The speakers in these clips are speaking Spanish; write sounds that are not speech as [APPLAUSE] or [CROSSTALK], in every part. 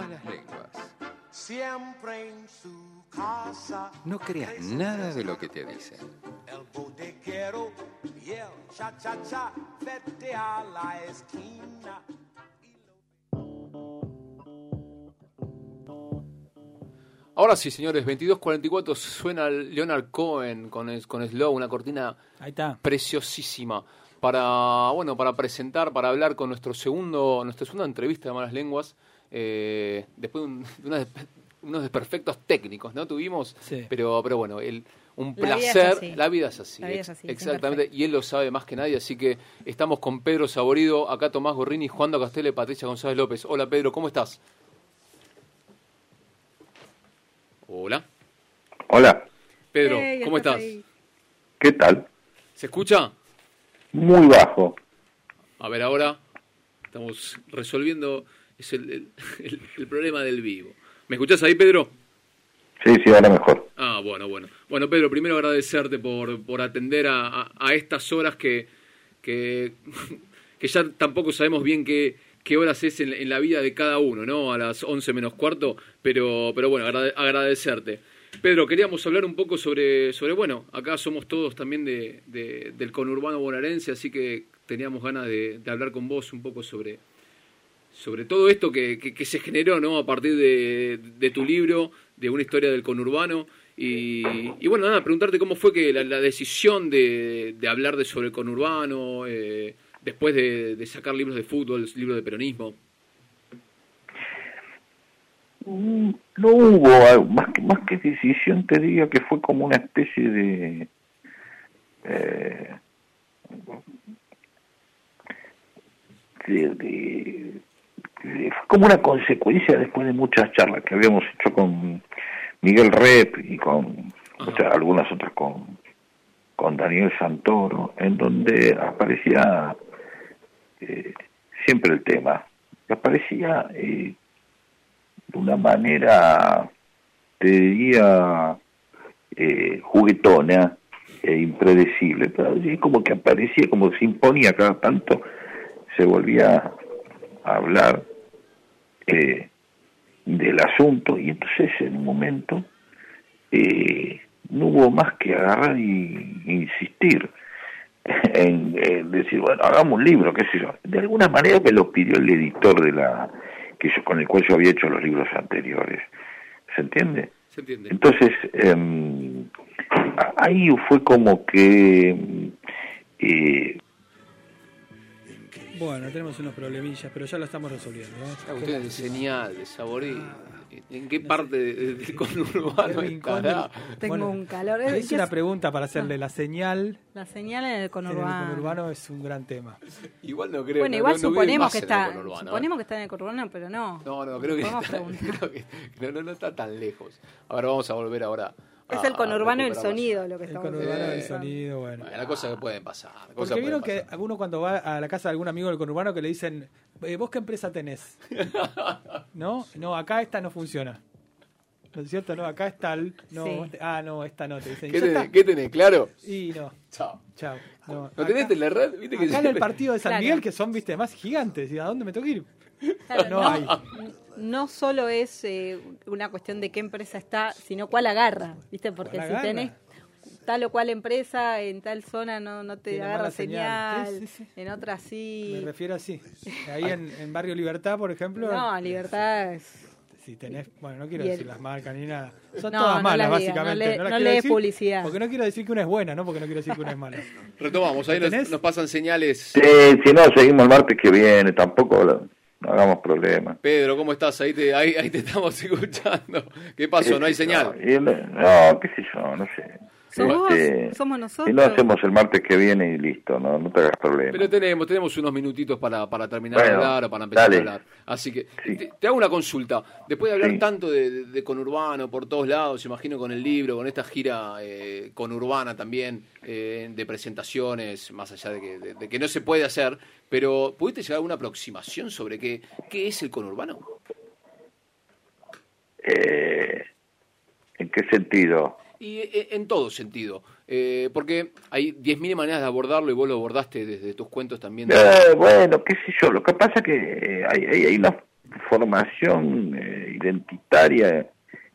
Malas lenguas. Siempre en su casa. No creas nada de lo que te dicen. El bodeguero y el cha cha cha vete a la esquina. Ahora sí, señores, 22.44 suena Leonard Cohen con, con Slow, una cortina Ahí está. preciosísima para bueno para presentar, para hablar con nuestro segundo, nuestra segunda entrevista de Malas Lenguas, eh, después de, un- [LAUGHS] de unas despe- unos desperfectos técnicos, ¿no? Tuvimos, Sí. pero pero bueno, el, un La vida es placer, así. la vida es así, La vida es así, exactamente, y él lo sabe más que nadie, así que estamos con Pedro Saborido, acá Tomás Gorrini, Juan Castelo y Patricia González López. Hola Pedro, ¿cómo estás? Hola. Hola, Pedro, ¿cómo estás? ahí. ¿qué tal? ¿Se escucha? Muy bajo. A ver, ahora estamos resolviendo es el, el- [LAUGHS] el- el problema del vivo. ¿Me escuchás ahí, Pedro? Sí, sí, ahora mejor. Ah, bueno, bueno. Bueno, Pedro, primero agradecerte por, por atender a, a- a estas horas que, que, [LAUGHS] que ya tampoco sabemos bien qué, qué horas es en, en la vida de cada uno, ¿no? A las 11 menos cuarto, pero, pero bueno, agrade- agradecerte. Pedro, queríamos hablar un poco sobre, sobre bueno, acá somos todos también de, de- del conurbano bonaerense, así que teníamos ganas de, de hablar con vos un poco sobre, sobre todo esto que, que- se generó ¿no? a partir de, de tu libro, de una historia del conurbano. Y, y bueno, nada, preguntarte cómo fue que la, decisión de, de hablar de sobre el conurbano, eh, después de, sacar libros de fútbol, libros de peronismo. Mm, No hubo, algo- más que, más que decisión, te diría que fue como una especie de... eh, de- de- fue como una consecuencia después de muchas charlas que habíamos hecho con Miguel Rep y con o sea, algunas otras con, con Daniel Santoro, en donde aparecía eh, siempre el tema. Aparecía eh, de una manera, te diría, eh, juguetona e impredecible, pero así como que aparecía, como se imponía cada tanto, se volvía a hablar eh, del asunto y entonces en un momento eh, no hubo más que agarrar y, insistir [LAUGHS] en, en decir, bueno, hagamos un libro, qué sé yo. De alguna manera me lo pidió el editor de la que yo, con el cual yo había hecho los libros anteriores. ¿Se entiende? ¿Se entiende? Entonces, em, ahí fue como que em, eh, Bueno, tenemos unos problemillas, pero ya lo estamos resolviendo. ¿eh? Una cuestión de señal, de sabor y... ¿En qué parte de- de- del conurbano estará? Tengo Bueno, un calor. Es ¿Qué una es? pregunta para hacerle la señal. La señal en el En el conurbano. conurbano es un gran tema. Igual no creo. Bueno, no- igual no- no suponemos más que en el está, conurbano, ¿eh? suponemos que está en el conurbano, pero no. No, no, creo que, está, [LAUGHS] creo que no, no, no está tan lejos. Ahora vamos a volver ahora. Es el conurbano a y el recuperar sonido lo que El estamos conurbano del sonido, bueno. Bueno, las cosas que pueden pasar. Porque pueden vieron que pasar. alguno cuando va a la casa de algún amigo del conurbano que le dicen, "Eh, ¿vos qué empresa tenés? [LAUGHS] ¿No? No, acá esta no funciona. ¿No es cierto? No, acá es tal. No, Sí. vos te- ah, no, esta no. Te dicen, ¿Qué "Ya tenés, está". ¿Qué tenés? ¿Claro? Y no, Chao. chao. No, ¿No tenés acá- Telered? ¿Viste que Acá en [LAUGHS] el partido de San Claro. Miguel, que son, viste, más gigantes. ¿Y a dónde me tengo que ir? Claro, No no, hay. no solo es eh, una cuestión de qué empresa está, sino cuál agarra, ¿viste? Porque ¿Cuál si tenés tal o cual empresa en tal zona no, no te Tiene agarra señal, señal. Sí, sí, sí. en otra Me sí. refiero así. [LAUGHS] Ahí en, en Barrio Libertad, por ejemplo, No, libertad es... si tenés, bueno, no quiero el- decir las marcas ni nada. Son No, todas no malas, básicamente. no le- las no quiero le des decir publicidad. Porque no quiero decir que una es buena, ¿no? Porque no quiero decir que una es mala. Retomamos, ahí nos, pasan señales. sí, si no, seguimos el martes que viene, tampoco no hagamos problemas. Pedro, ¿cómo estás? Ahí te, ahí, ahí te estamos [LAUGHS] escuchando. ¿Qué pasó? ¿No hay señal? No, no, qué sé yo, no sé. ¿Sos vos? Este, ¿Somos nosotros? Si no hacemos el martes que viene y listo, no, no te hagas problema. Pero tenemos, tenemos unos minutitos para, para terminar Bueno, de hablar o para empezar dale. a hablar. Así que Sí. te, te hago una consulta. Después de hablar Sí. tanto de, de- de conurbano por todos lados, imagino con el libro, con esta gira eh, conurbana también, eh, de presentaciones, más allá de que, de- de que no se puede hacer, pero ¿pudiste llegar a una aproximación sobre qué, qué es el conurbano? Eh, ¿En qué sentido? Y eh, en todo sentido, eh, porque hay 10.000 maneras de abordarlo y vos lo abordaste desde tus cuentos también. de- Eh, bueno, qué sé yo, lo que pasa que eh, hay, hay, una formación identitaria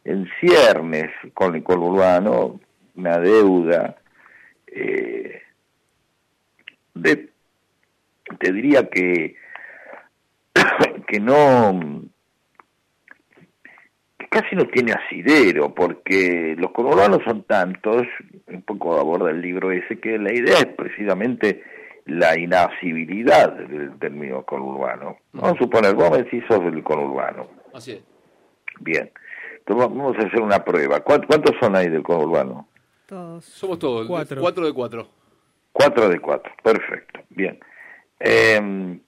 en ciernes con el conurbano, una deuda de, te diría que [COUGHS] que no casi no tiene asidero porque los conurbanos son tantos un poco aborda el libro ese que la idea es precisamente la inasibilidad del término conurbano vamos a suponer vos me decís sos del conurbano Así es. bien entonces vamos a hacer una prueba ¿Cuántos, cuántos son ahí del conurbano? Todos. Somos todos. Cuatro. Cuatro de cuatro. Cuatro de cuatro, perfecto, bien. Eh,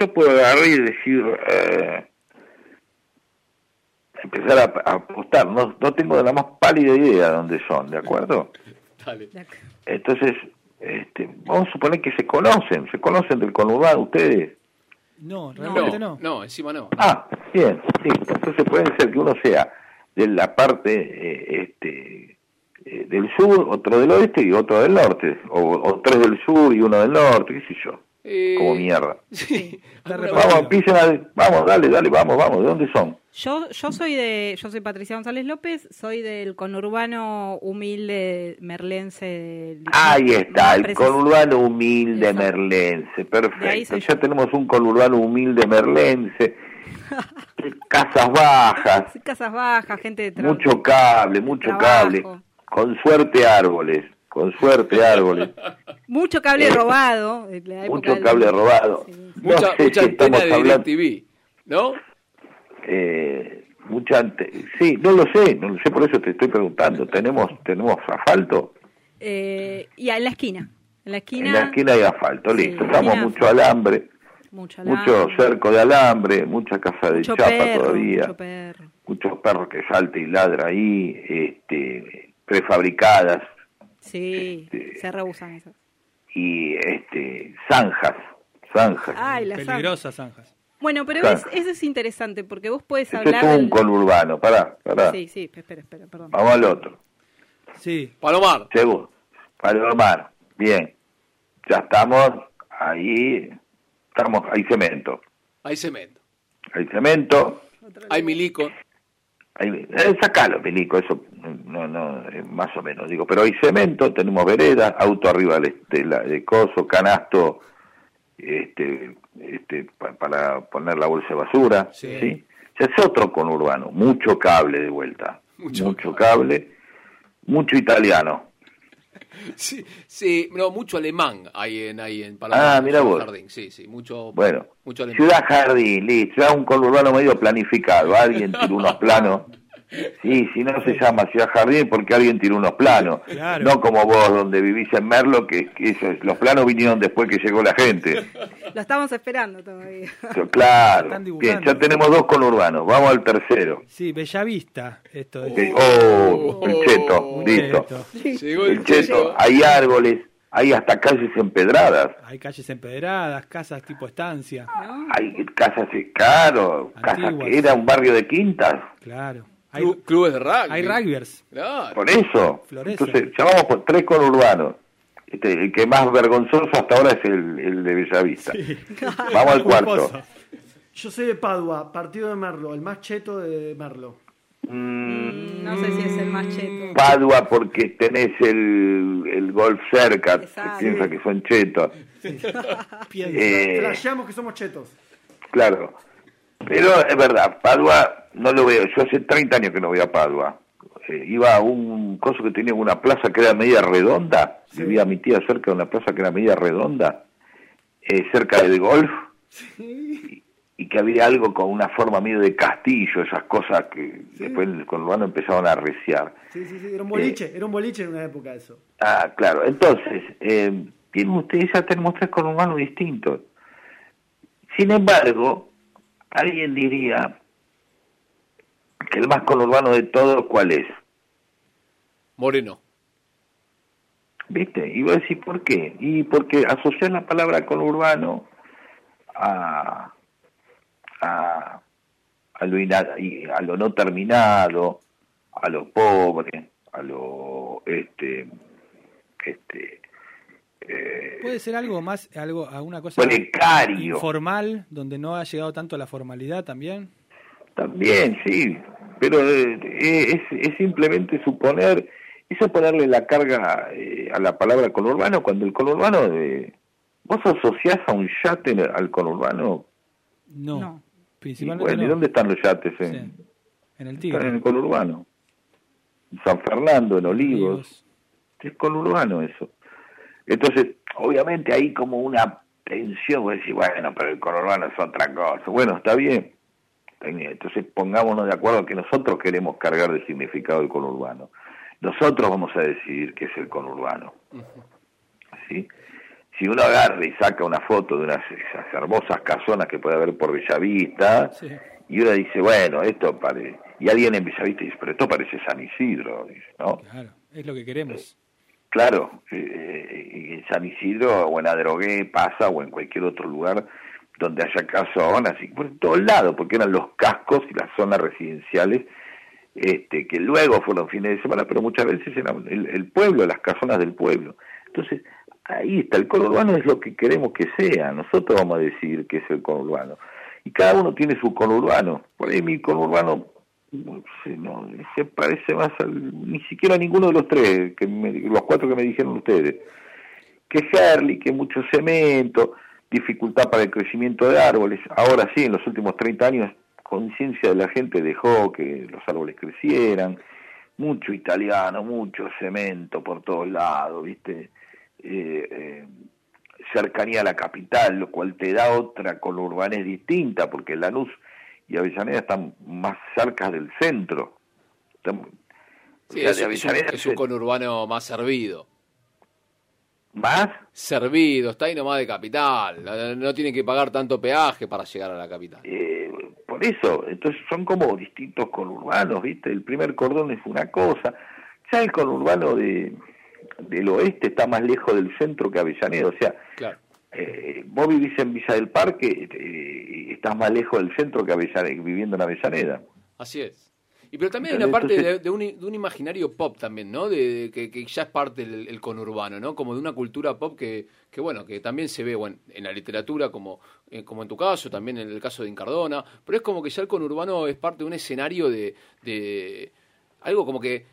yo puedo agarrar y decir, eh, empezar a, a apostar, no, no tengo la más pálida idea de dónde son, ¿de acuerdo? [LAUGHS] Dale. Entonces, este, vamos a suponer que se conocen, se conocen del conurbano ustedes. No, realmente no. No, encima no. Ah, bien, sí, entonces puede ser que uno sea de la parte eh, este, eh, del sur, otro del oeste y otro del norte, o, o tres del sur y uno del norte, qué sé yo, Eh, como mierda. [LAUGHS] Sí. Vamos, empiecen a, vamos, dale, dale, vamos, vamos, ¿de dónde son? Yo, yo soy de, yo soy Patricia González López, soy del conurbano humilde merlense. Ahí está, el conurbano humilde merlense, perfecto. Ya yo. tenemos un conurbano humilde merlense, [LAUGHS] casas bajas, Casas bajas, gente de mucho cable, mucho trabajo. cable, con suerte árboles, con suerte árboles, [LAUGHS] mucho cable robado. en la época mucho del- cable robado. Sí. No Mucha, sé mucha si antena estamos de hablando, DirecTV, ¿no? eh, mucha ante- sí, no lo sé, no lo sé, por eso te estoy preguntando. ¿Tenemos tenemos asfalto? Eh, y en la esquina. En la esquina. En la esquina hay asfalto, Sí, listo. Estamos esquina- mucho alambre, Mucho, mucho alambre, cerco de alambre, mucha casa de mucho chapa perro, todavía, mucho perro. muchos perros que salta y ladra ahí, este, prefabricadas Sí, Este- se rehusan esas. y este, zanjas, zanjas. Ay, las Peligrosas zanjas. Bueno, pero Claro. es, eso es interesante porque vos podés Ese es hablar. un del- conurbano, pará, pará. Sí, sí, espera, espera, perdón. Vamos al otro. Sí, Palomar. Segundo, Palomar, bien. Ya estamos ahí, estamos, hay cemento. Hay cemento. Hay cemento, Hay milico. Ahí, eh, sacalo, Pelico, eso no, no, eh, más o menos, digo, pero hay cemento, tenemos veredas, auto arriba de, de la, de coso, canasto, este, este, pa- para poner la bolsa de basura, Sí. ¿sí? O sea, es otro conurbano, mucho cable de vuelta, Mucho mucho, cable. mucho italiano. [LAUGHS] Sí, sí, no, mucho alemán hay en, ahí en Palomar. Ah, mira Ciudad vos. Jardín. Sí, sí, mucho, Bueno, mucho alemán. Ciudad Jardín, listo, ya un conurbano medio planificado, alguien tiró unos planos. [LAUGHS] Sí, si no se llama Ciudad Jardín porque alguien tiró unos planos. Claro. No como vos, donde vivís en Merlo, que, que eso es- los planos vinieron después que llegó la gente. Lo estamos esperando todavía. Claro, bien, ya tenemos dos conurbanos, vamos al tercero. sí, Bellavista. Esto es. Ok, Oh, el cheto, Oh. listo. Cheto. Llegó el El cheto, cheto. hay árboles, hay hasta calles empedradas. Hay calles empedradas, casas tipo estancia. ¿no? Hay casas, claro, casas Antiguas. que era un barrio de quintas. Claro. Hay, Clu- clubes de rugby. hay rugbyers. Claro. Por eso. Florece. Entonces, llamamos por tres conurbanos. Este, el que más vergonzoso hasta ahora es el, el de Bellavista. [LAUGHS] Vamos al cuarto. Yo soy de Padua, partido de Merlo, el más cheto de Merlo. Mm, No sé si es el más cheto. Padua porque tenés el, el golf cerca, piensa que son chetos. [LAUGHS] Piensa. Eh, Flasheamos que somos chetos. claro. Pero es verdad, Padua no lo veo. Yo hace 30 años que no voy a Padua. Eh, iba a un coso que tenía una plaza que era media redonda. Vivía mi tía cerca de una plaza que era media redonda, eh, cerca del golf. Y, y que había algo con una forma medio de castillo, esas cosas que después con Urbano empezaron a arreciar. Sí, sí, sí, era un boliche, era un boliche en una época eso. Ah, claro. Entonces, eh, tienen ustedes ya tenemos tres conurbanos distintos. Sin embargo, alguien diría que el más conurbano de todos, ¿cuál es? Moreno. ¿Viste? Y voy a decir, ¿por qué? Y porque asociar la palabra conurbano a, a, a, lo, a lo no terminado, a lo pobre, a lo este, este, eh, Puede ser algo más, algo, alguna cosa Precario. informal, donde no ha llegado tanto la formalidad también. También, sí, pero eh, es, es simplemente suponer, eso ponerle la carga eh, a la palabra conurbano, cuando el conurbano, eh, vos asociás a un yate al conurbano, No, No. y principalmente bueno, ¿y dónde están los yates? En, Sí, en el Están en Tigre. el conurbano. En San Fernando, en Olivos. Olivos. Es conurbano eso. Entonces, obviamente hay como una tensión, vos decís, bueno, pero el conurbano es otra cosa. Bueno, está bien. Entonces pongámonos de acuerdo que nosotros queremos cargar de significado el conurbano. Nosotros vamos a decidir qué es el conurbano. ¿Sí? Si uno agarra y saca una foto de unas esas hermosas casonas que puede haber por Bellavista, Sí. y uno dice, bueno, esto parece... Y alguien en Bellavista dice, pero esto parece San Isidro, ¿no? Claro, es lo que queremos. Claro, eh, en San Isidro o en Adrogué pasa o en cualquier otro lugar donde haya casonas y por todos lados, porque eran los cascos y las zonas residenciales este, que luego fueron fines de semana, pero muchas veces eran el, pueblo, las casonas del pueblo. Entonces, ahí está, el conurbano es lo que queremos que sea, nosotros vamos a decidir qué es el conurbano. Y cada uno tiene su conurbano, por ahí mi conurbano no, no, se parece más al, ni siquiera a ninguno de los tres, que me- los cuatro que me dijeron ustedes. Que Herli, que mucho cemento, dificultad para el crecimiento de árboles. Ahora sí, en los últimos 30 años, conciencia de la gente dejó que los árboles crecieran. Mucho italiano, mucho cemento por todos lados, ¿viste? Eh, eh, cercanía a la capital, lo cual te da otra conurbanés distinta, porque Lanús y Avellaneda están más cerca del centro. Están- Sí, o sea, es, de es un, es un conurbano más servido. ¿Más? Servido, está ahí nomás de capital. No, no tiene que pagar tanto peaje para llegar a la capital. Eh, por eso, entonces son como distintos conurbanos, ¿viste? El primer cordón es una cosa. Ya el conurbano de, del oeste está más lejos del centro que Avellaneda. O sea, Claro. eh, vos vivís en Villa del Parque, eh, estás más lejos del centro que Avellaneda, viviendo en Avellaneda. Así es. Y pero también hay una parte de, de un, de un imaginario pop también, ¿no? De, de que, que ya es parte del el conurbano, ¿no? Como de una cultura pop que, que bueno, que también se ve bueno, en la literatura, como, eh, como en tu caso, también en el caso de Incardona, pero es como que ya el conurbano es parte de un escenario de, de algo como que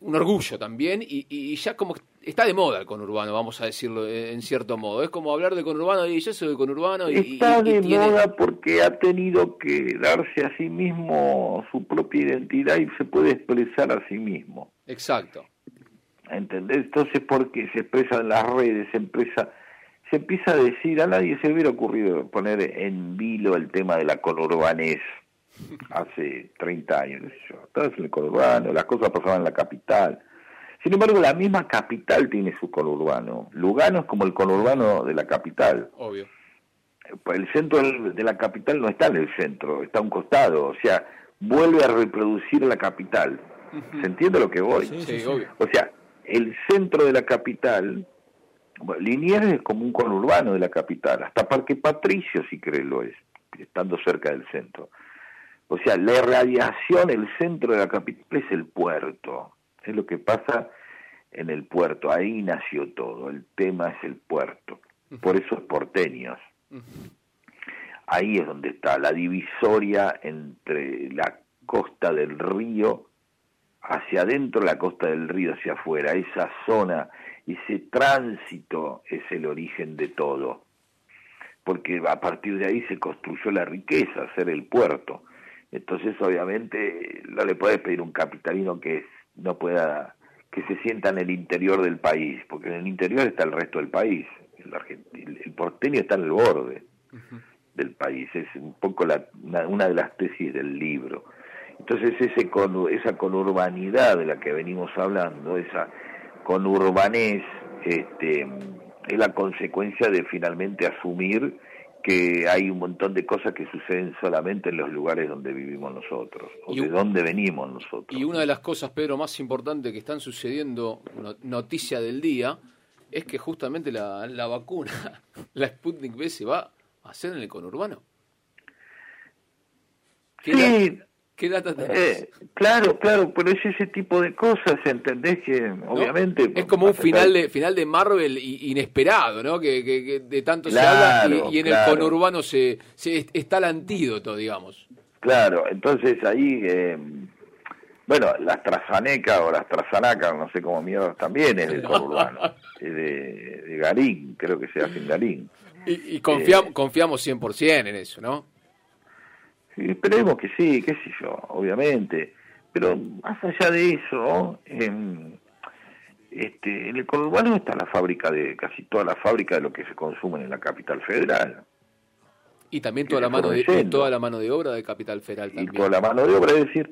un orgullo también y, y ya como está de moda el conurbano, vamos a decirlo eh, en cierto modo. Es como hablar de conurbano y yo soy de conurbano y, Está y de tiene- moda porque ha tenido que darse a sí mismo su propia identidad y se puede expresar a sí mismo. Exacto. ¿Entendés? Entonces, porque se expresa en las redes, se empieza, se empieza a decir, a nadie se hubiera ocurrido poner en vilo el tema de la conurbanés [LAUGHS] hace 30 años. sé yo. Estás en el conurbano, las cosas pasaban en la capital. Sin embargo, la misma capital tiene su conurbano. Lugano es como el conurbano de la capital. Obvio. El centro de la capital no está en el centro, está a un costado. O sea, vuelve a reproducir la capital. ¿Se entiende lo que voy? Sí, Sí, obvio. O sea, el centro de la capital, bueno, Liniers es como un conurbano de la capital, hasta Parque Patricio si querés lo es, estando cerca del centro. O sea, la irradiación, el centro de la capital es el puerto, es lo que pasa en el puerto, ahí nació todo, el tema es el puerto, por eso es porteños. Ahí es donde está la divisoria entre la costa del río hacia adentro, la costa del río hacia afuera, esa zona, ese tránsito es el origen de todo, porque a partir de ahí se construyó la riqueza, hacer el puerto. Entonces, obviamente, no le puedes pedir a un capitalino que no pueda, que se sienta en el interior del país, porque en el interior está el resto del país. El, el porteño está en el borde del país, es un poco la, una, una de las tesis del libro. Entonces ese con, esa conurbanidad de la que venimos hablando, esa conurbanés, este, es la consecuencia de finalmente asumir que hay un montón de cosas que suceden solamente en los lugares donde vivimos nosotros, o Y de donde venimos nosotros. Y una de las cosas, Pedro, más importantes que están sucediendo, no- noticia del día, es que justamente la, la vacuna, [LAUGHS] la Sputnik V, se va a hacer en el conurbano. Sí, ¿Qué data tenés? Eh, claro, claro, pero es ese tipo de cosas, ¿entendés? Que ¿No? obviamente... Es como un final de final de Marvel inesperado, ¿no? Que, que- que de tanto se habla y, y en claro. el conurbano se, se está el antídoto, digamos. Claro, entonces ahí, eh, bueno, la AstraZeneca o la AstraZanaca, no sé cómo mierda, también es del conurbano, [LAUGHS] es de, de Garín, creo que se hace en Garín. Y, y confiam- Eh. confiamos 100% en eso, ¿no? Esperemos que sí, qué sé yo, obviamente. Pero más allá de eso, em, este, en el conurbano está la fábrica de, casi toda la fábrica de lo que se consume en la capital federal. Y también Que toda la mano de y toda la mano de obra de Capital Federal Y también. toda la mano de obra, es decir,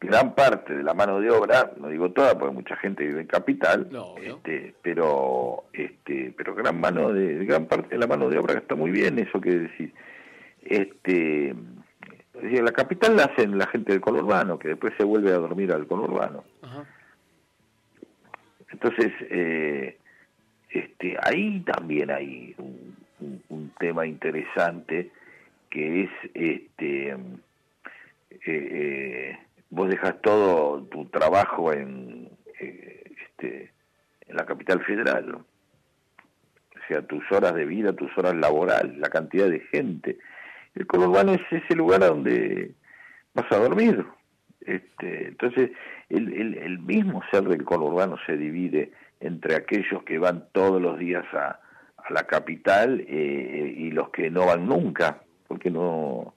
gran parte de la mano de obra, no digo toda, porque mucha gente vive en capital, No, este, pero este, pero gran mano de gran parte de la mano de obra que está muy bien, eso quiere decir. Este, es decir, la capital la hacen la gente del conurbano, que después se vuelve a dormir al conurbano. Ajá. Entonces, eh, este, ahí también hay un, un- un tema interesante que es, este, eh, eh, vos dejas todo tu trabajo en, eh, este, en la capital federal, ¿no? o sea, tus horas de vida, tus horas laborales, la cantidad de gente. El conurbano es ese lugar a donde vas a dormir. Este, entonces, el, el, el mismo ser del conurbano se divide entre aquellos que van todos los días a, a la capital eh, y los que no van nunca, porque no,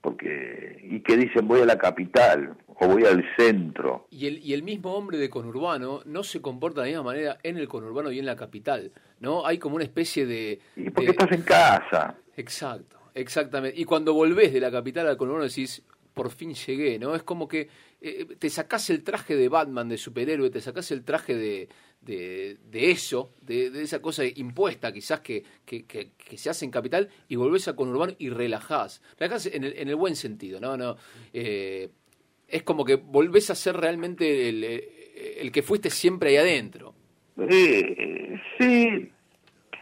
porque y que dicen voy a la capital o voy al centro. Y el, y el mismo hombre de conurbano no se comporta de la misma manera en el conurbano y en la capital, ¿no? Hay como una especie de... Y porque de- estás en casa. Exacto, exactamente. Y cuando volvés de la capital al conurbano decís, por fin llegué, ¿no? Es como que eh, te sacás el traje de Batman, de superhéroe, te sacás el traje de, de, eso, de, esa cosa impuesta quizás que, que, se hace en capital y volvés a conurbano y relajás. Relajás en el, en el buen sentido, ¿no? eh, es como que volvés a ser realmente el, el que fuiste siempre ahí adentro. Eh, sí,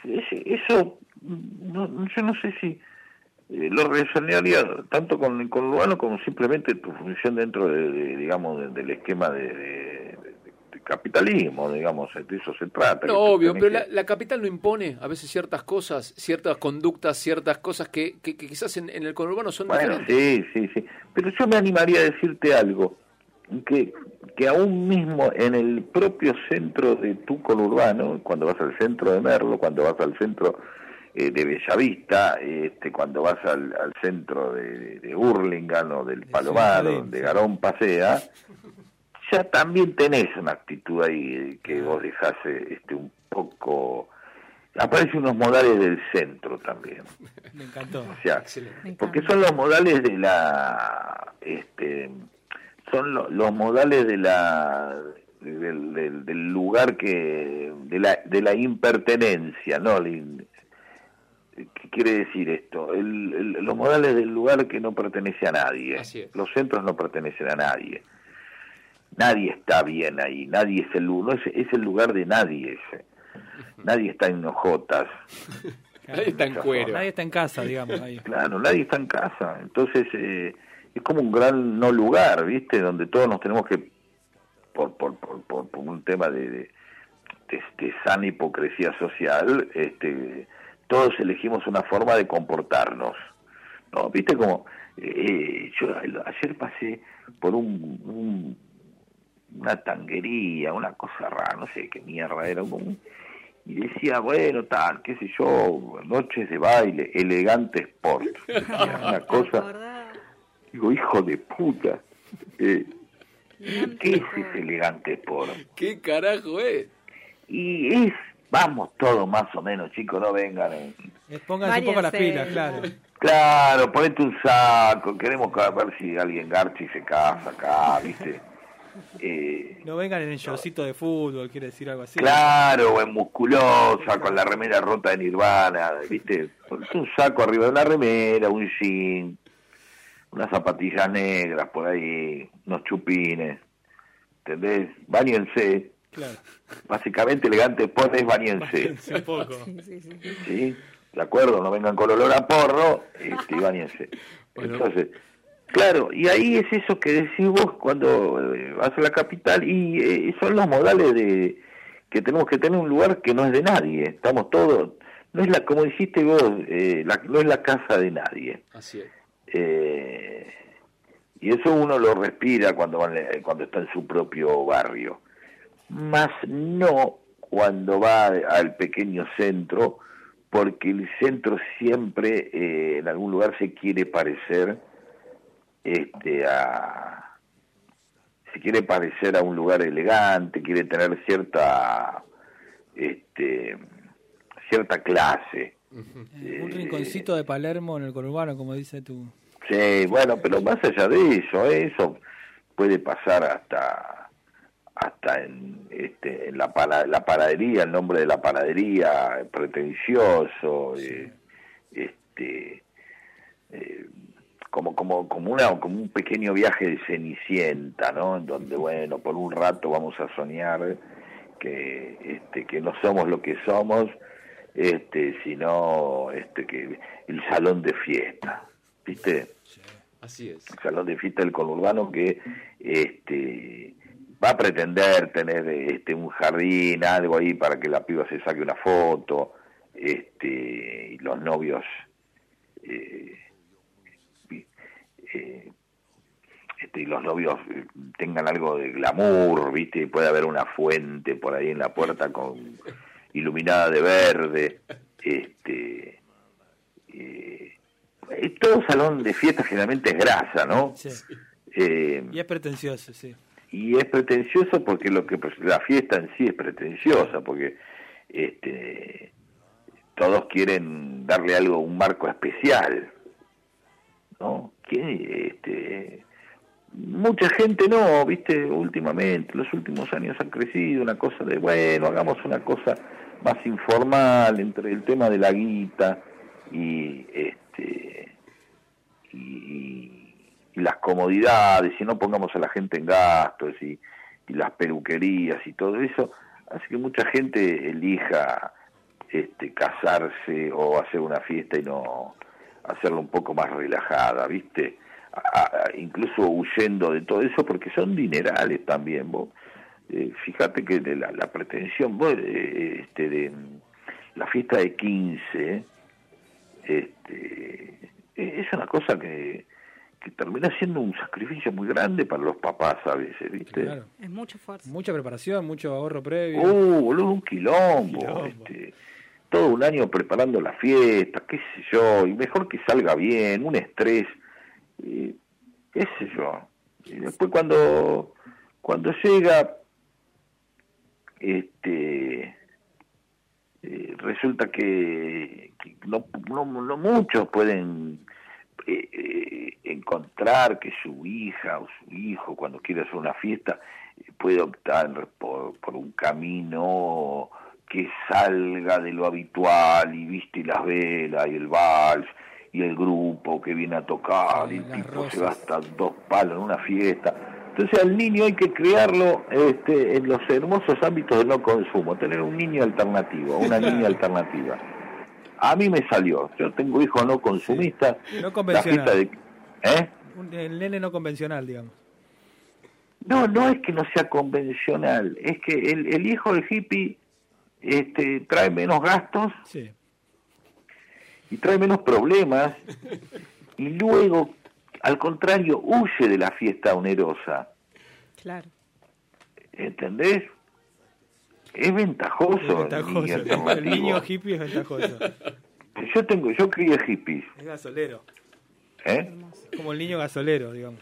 eso no, yo no sé si eh, lo relacionaría tanto con el conurbano como simplemente tu función dentro de, de, digamos de- del esquema de, capitalismo digamos de eso se trata No, obvio, pero que- la, la capital no impone a veces ciertas cosas, ciertas conductas, ciertas cosas que, que, que quizás en, en el conurbano son Bueno, diferentes. sí, sí, sí. Pero yo me animaría a decirte algo, que, que aún mismo en el propio centro de tu conurbano, cuando vas al centro de Merlo, cuando vas al centro eh, de Bellavista, este, cuando vas al, al centro de, de Hurlingham o del Palomar, sí, donde sí. Garón pasea, ya también tenés una actitud ahí eh, que vos dejás eh, este, un poco... Aparecen unos modales del centro también. [LAUGHS] Me encantó. O sea, Excelente. Me porque son los modales de la este son lo- los modales de la del, del- del lugar que de la de la impertenencia no La in- qué quiere decir esto El- el- los modales del lugar que no pertenece a nadie Así es. los centros no pertenecen a nadie nadie está bien ahí nadie es el lu- no es, es el lugar de nadie ese. [LAUGHS] nadie está en hojotas [LAUGHS] Nadie está en cuero. Nadie está en casa, digamos, ahí. Claro, nadie está en casa. Entonces eh, es como un gran no lugar, ¿viste? Donde todos nos tenemos que, por, por, por, por, por un tema de, de, de- de sana hipocresía social, este, todos elegimos una forma de comportarnos. ¿No? ¿Viste como eh, yo ayer pasé por un, un- una tanguería, una cosa rara, no sé qué mierda era, un- y decía, bueno, tal, qué sé yo, noches de baile, elegante sport. [LAUGHS] Decía, una cosa, digo, hijo de puta, eh, ¿qué es ese elegante sport? ¿Qué carajo es? Y es, vamos todos más o menos, chicos, no vengan. eh. Eh, Pónganse un poco las Váyanse. pilas, claro. Claro, ponete un saco, queremos ver si alguien garcha y se casa acá, ¿viste? [LAUGHS] Eh, No vengan en el shortcito de fútbol, quiere decir algo así. Claro, o en musculosa, con la remera rota de Nirvana, ¿viste? Ponete un saco arriba de una remera, un jean, unas zapatillas negras por ahí, unos chupines, ¿entendés? Báñense, Claro. básicamente elegante pones bañense, poco. Sí. ¿De acuerdo? No vengan con olor a porro, este, y [LAUGHS] báñense. Bueno. Entonces, Claro, y ahí es eso que decís vos cuando eh, vas a la capital y eh, son los modales de que tenemos que tener un lugar que no es de nadie, estamos todos, no es la, como dijiste vos, eh, la- no es la casa de nadie. Así es. Eh, y eso uno lo respira cuando, cuando está en su propio barrio. Más no cuando va al pequeño centro, porque el centro siempre eh, en algún lugar se quiere parecer este, a se quiere parecer a un lugar elegante, quiere tener cierta este, cierta clase. Eh, un rinconcito de Palermo en el conurbano, como dice tú. Sí, bueno, pero más allá de eso, ¿eh? eso puede pasar hasta hasta en, este, en la, pana- la panadería, el nombre de la panadería, pretencioso, eh, este, eh, como, como, como, una, como un pequeño viaje de Cenicienta, ¿no? En donde, bueno, por un rato vamos a soñar que, este, que no somos lo que somos, este, sino este, que el salón de fiesta, ¿viste? Así es. el salón de fiesta del conurbano que este va a pretender tener este un jardín algo ahí para que la piba se saque una foto este y los novios eh, y- eh, este, y los novios eh, tengan algo de glamour viste puede haber una fuente por ahí en la puerta con iluminada de verde este eh, todo salón de fiesta generalmente es grasa, ¿no? Sí. Y es pretencioso, sí. Y es pretencioso porque lo que pues, la fiesta en sí es pretenciosa, porque este todos quieren darle algo, un marco especial, ¿no? Que, este, mucha gente no, viste, últimamente, los últimos años han crecido una cosa de, bueno, hagamos una cosa más informal entre el tema de la guita y este y, y las comodidades y no pongamos a la gente en gastos y, las peluquerías y todo eso. Hace que mucha gente elija este casarse o hacer una fiesta y no hacerlo un poco más relajada viste incluso huyendo de todo eso porque son dinerales también vos. Eh, fíjate que de la, la pretensión vos, este de la fiesta de 15 este, eh, es una cosa que, que termina siendo un sacrificio muy grande para los papás a veces, ¿viste? Claro. Es mucho esfuerzo. Mucha preparación, mucho ahorro previo. Uh, boludo, un quilombo, Quilombo. Este, todo un año preparando la fiesta, qué sé yo, y mejor que salga bien, un estrés, eh, qué sé yo. Y después cuando, cuando llega, este, eh, resulta que, que no, no, no muchos pueden eh, eh, encontrar que su hija o su hijo cuando quiere hacer una fiesta puede optar por, por un camino que salga de lo habitual y viste y las velas y el vals y el grupo que viene a tocar y el tipo rosas. se gasta dos palos en una fiesta entonces al niño hay que criarlo este, en los hermosos ámbitos del no consumo, tener un niño alternativo, una [LAUGHS] niña alternativa. A mí me salió, yo tengo hijos no consumistas. No la convencional. fiesta de- ¿Eh? Un- el nene no convencional, digamos. No, no es que no sea convencional, es que el, el hijo del hippie este, trae menos gastos Sí. y trae menos problemas y luego, al contrario, huye de la fiesta onerosa. Claro. ¿Entendés? Es ventajoso. Es el ventajoso. niño El niño hippie es ventajoso. Yo tengo, yo crié hippies, Es gasolero. ¿eh? Como el niño gasolero, digamos.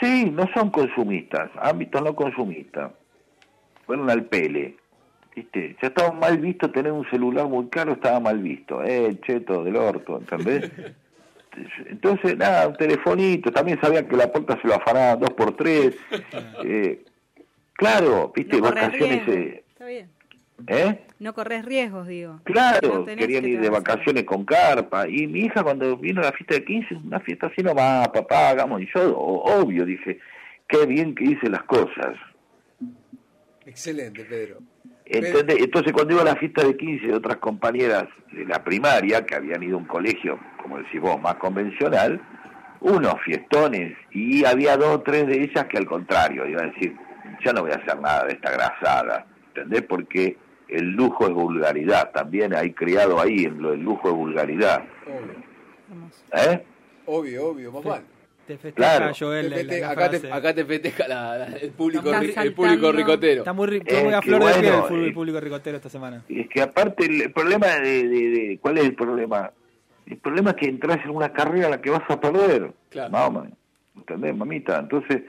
Sí, no son consumistas, ámbitos no consumistas. Fueron al pele. ¿Viste? Ya estaba mal visto tener un celular muy caro, estaba mal visto. Eh, cheto del orto, ¿entendés? [LAUGHS] Entonces, nada, un telefonito. También sabía que la puerta se lo afanaban dos por tres. Eh, claro, ¿viste? No vacaciones. riesgos. eh, Está bien. ¿Eh? No corres riesgos, digo. Claro, No querían que ir de vacaciones con carpa. Y mi hija cuando vino a la fiesta de 15, una fiesta así nomás, papá, hagamos. Y yo, obvio, dije, qué bien que hice las cosas. Excelente, Pedro. ¿Entendés? Entonces cuando iba a la fiesta de 15 de otras compañeras de la primaria, que habían ido a un colegio, como decís vos, más convencional, unos fiestones y había dos o tres de ellas que al contrario, iban a decir, yo no voy a hacer nada de esta grasada, ¿entendés? Porque el lujo es vulgaridad, también hay criado ahí en lo del lujo es vulgaridad. ¿Eh? Obvio, obvio, más mal. Te festeja Claro. Joel Te acá, te, frase. acá te festeja la- la- el, público, ri- el público ricotero. Está muy, ri- muy a que flor de piel el, bueno, público ricotero esta semana. Es que aparte el, el problema de, de- de- ¿Cuál es el problema? El problema es que entras en una carrera a la que vas a perder. Claro. Man, ¿entendés, mamita? Entonces,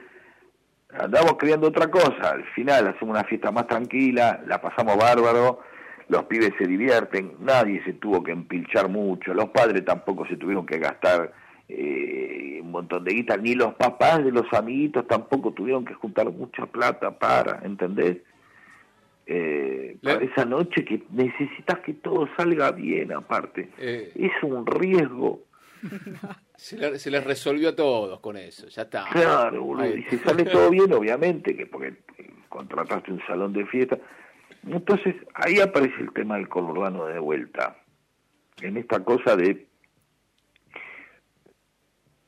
andamos creando otra cosa. Al final hacemos una fiesta más tranquila, la pasamos bárbaro, los pibes se divierten, nadie se tuvo que empilchar mucho, los padres tampoco se tuvieron que gastar eh, un montón de guita, ni los papás de los amiguitos tampoco tuvieron que juntar mucha plata para, ¿entendés? Eh, para esa noche que necesitas que todo salga bien aparte. Eh. Es un riesgo. [LAUGHS] Se, le- se les resolvió a todos con eso, ya está. Claro, boludo. Ahí. Y si sale todo [LAUGHS] bien, obviamente, que porque contrataste un salón de fiesta. Entonces, ahí aparece el tema del conurbano de vuelta. En esta cosa de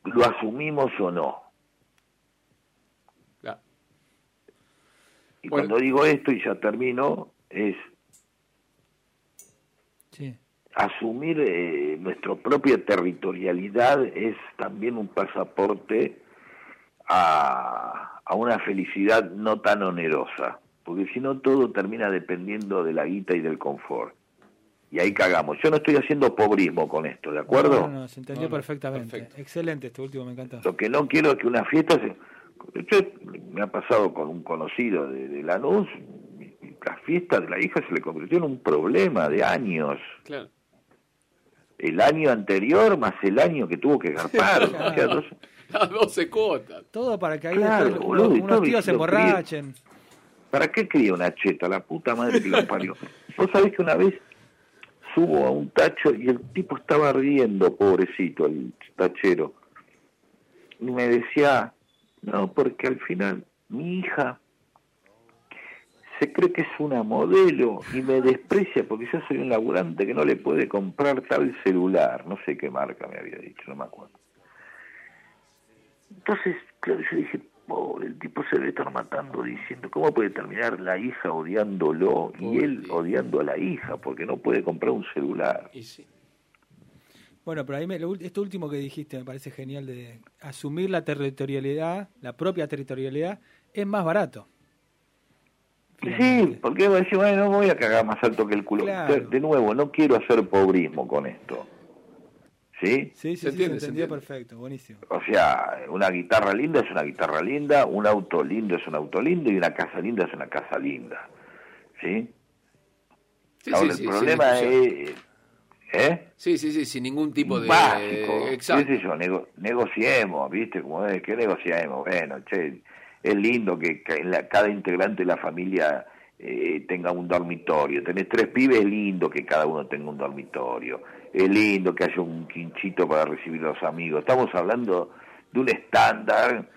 lo asumimos o no. Claro. Y Bueno. cuando digo esto, y ya termino, es Sí. Asumir eh, nuestra propia territorialidad es también un pasaporte a, a una felicidad no tan onerosa, porque si no todo termina dependiendo de la guita y del confort. Y ahí cagamos. Yo no estoy haciendo pobrismo con esto, ¿de acuerdo? No, no, se entendió No, perfectamente. perfecto. Excelente este último, me encantó. Lo que no quiero es que una fiesta se... Yo, me ha pasado con un conocido de, de Lanús, la fiesta de la hija se le convirtió en un problema de años. Claro. El año anterior más el año que tuvo que garpar. o sea, dos- Las 12 cuotas. Todo para que ahí Claro, después boludo, unos, y unos todo tíos se emborrachen. ¿Para qué cría una cheta? La puta madre que la parió. Vos sabés que una vez subo a un tacho y el tipo estaba riendo, pobrecito, el tachero. Y me decía, no, porque al final mi hija se cree que es una modelo y me desprecia porque yo soy un laburante que no le puede comprar tal celular. No sé qué marca me había dicho, no me acuerdo. Entonces, claro, yo dije, pobre, el tipo se debe estar matando diciendo, ¿cómo puede terminar la hija odiándolo y él odiando a la hija porque no puede comprar un celular? Y sí. Bueno, pero ahí me, lo esto último que dijiste me parece genial de asumir la territorialidad, la propia territorialidad, es más barato. Sí, porque vos decís, bueno, no me voy a cagar más alto que el culo. Claro. De, de nuevo, no quiero hacer pobrismo con esto. ¿Sí? Sí, sí, Se sí, entiende, se se entendió entiende. perfecto, buenísimo. O sea, una guitarra linda es una guitarra linda, un auto lindo es un auto lindo y una casa linda es una casa linda. ¿Sí? Sí, Ahora, sí, el problema es... ¿Eh? Sí, sí, sí, sin ningún tipo de. básico, Exacto. qué sé yo, nego- negociemos, ¿viste? Como es, ¿qué negociemos? Bueno, che, es lindo que, en la- cada integrante de la familia eh, tenga un dormitorio. Tenés tres pibes, es lindo que cada uno tenga un dormitorio. Es lindo que haya un quinchito para recibir a los amigos. Estamos hablando de un estándar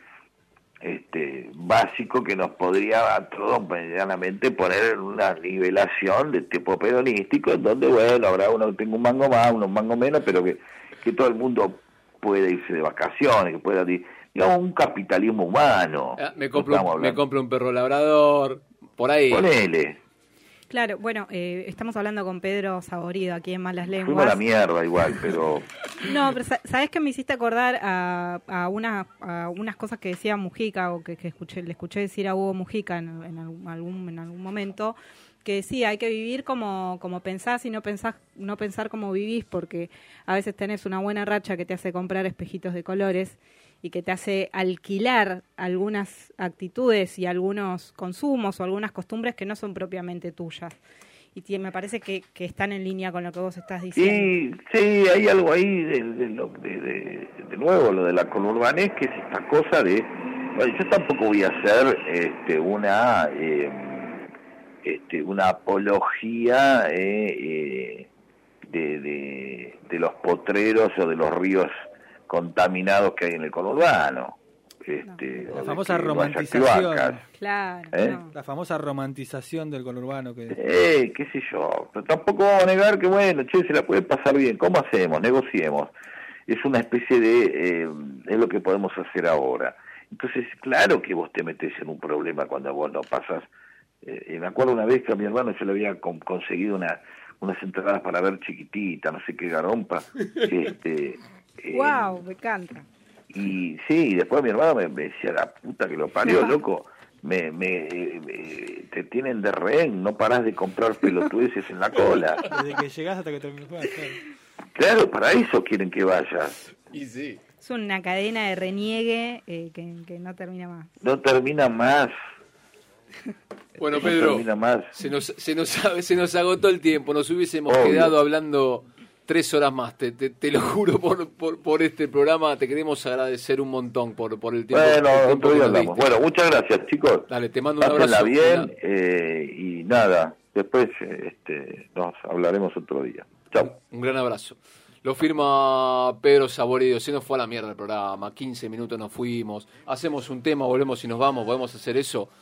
este básico que nos podría a todos medianamente poner en una nivelación de tipo peronístico en donde bueno habrá uno que tenga un mango más uno un mango menos pero que, que todo el mundo puede irse de vacaciones que pueda di- un capitalismo humano Ah, me, compro, me un perro labrador. Por ahí. ponele Claro, bueno, eh, estamos hablando con Pedro Saborido aquí en Malas fuimos a Lenguas. la mierda igual [LAUGHS] pero No, pero sa- ¿sabes que me hiciste acordar a, a, una, a unas cosas que decía Mujica o que, que escuché, le escuché decir a Hugo Mujica en, en algún, algún- en algún momento? Que decía, hay que vivir como, como pensás y no, pensás, no pensar como vivís, porque a veces tenés una buena racha que te hace comprar espejitos de colores y que te hace alquilar algunas actitudes y algunos consumos o algunas costumbres que no son propiamente tuyas. Y me parece que, que están en línea con lo que vos estás diciendo. Sí, sí, hay algo ahí de, de, de, de- de nuevo, lo de la conurbanés, que es esta cosa de... bueno, yo tampoco voy a hacer este, una eh, este, una apología eh, eh, de, de, de los potreros o de los ríos contaminados que hay en el conurbano. Este, La o de famosa no romantización. Claro, ¿Eh? no. La famosa romantización del conurbano que Eh, qué sé yo, pero tampoco vamos a negar que bueno, che, se la puede pasar bien, ¿cómo hacemos? Negociemos. es una especie de, eh, es lo que podemos hacer ahora. Entonces, claro que vos te metes en un problema cuando vos no pasas. Eh, me acuerdo una vez que a mi hermano yo le había con- conseguido una, unas entradas para ver chiquitita, no sé qué garompa. [LAUGHS] este, eh, Wow, me encanta. y sí, y después mi hermano me, me decía, la puta que lo parió, [LAUGHS] loco, me, me, me- te tienen de rehén, no parás de comprar pelotudeces en la [LAUGHS] cola. Desde que llegás hasta que terminás. Claro. Claro, para eso quieren que vayas. Y sí. Es una cadena de reniegue eh, que, que no termina más. No termina más, Bueno, no Pedro, termina más. se nos, se, nos, [LAUGHS] se nos agotó el tiempo. Nos hubiésemos Obvio. quedado hablando tres horas más. Te, te, te lo [LAUGHS] juro por, por, por este programa. Te queremos agradecer un montón por, por el tiempo, Bueno, el tiempo otro que día nos diste. Bueno, muchas gracias, chicos. Dale, te mando un Pásenla abrazo. bien eh, y nada, después este, nos hablaremos otro día. Chao. Un gran abrazo. Lo firma Pedro Saborido. Se nos fue a la mierda el programa. 15 minutos nos fuimos. Hacemos un tema, volvemos y nos vamos. Podemos hacer eso.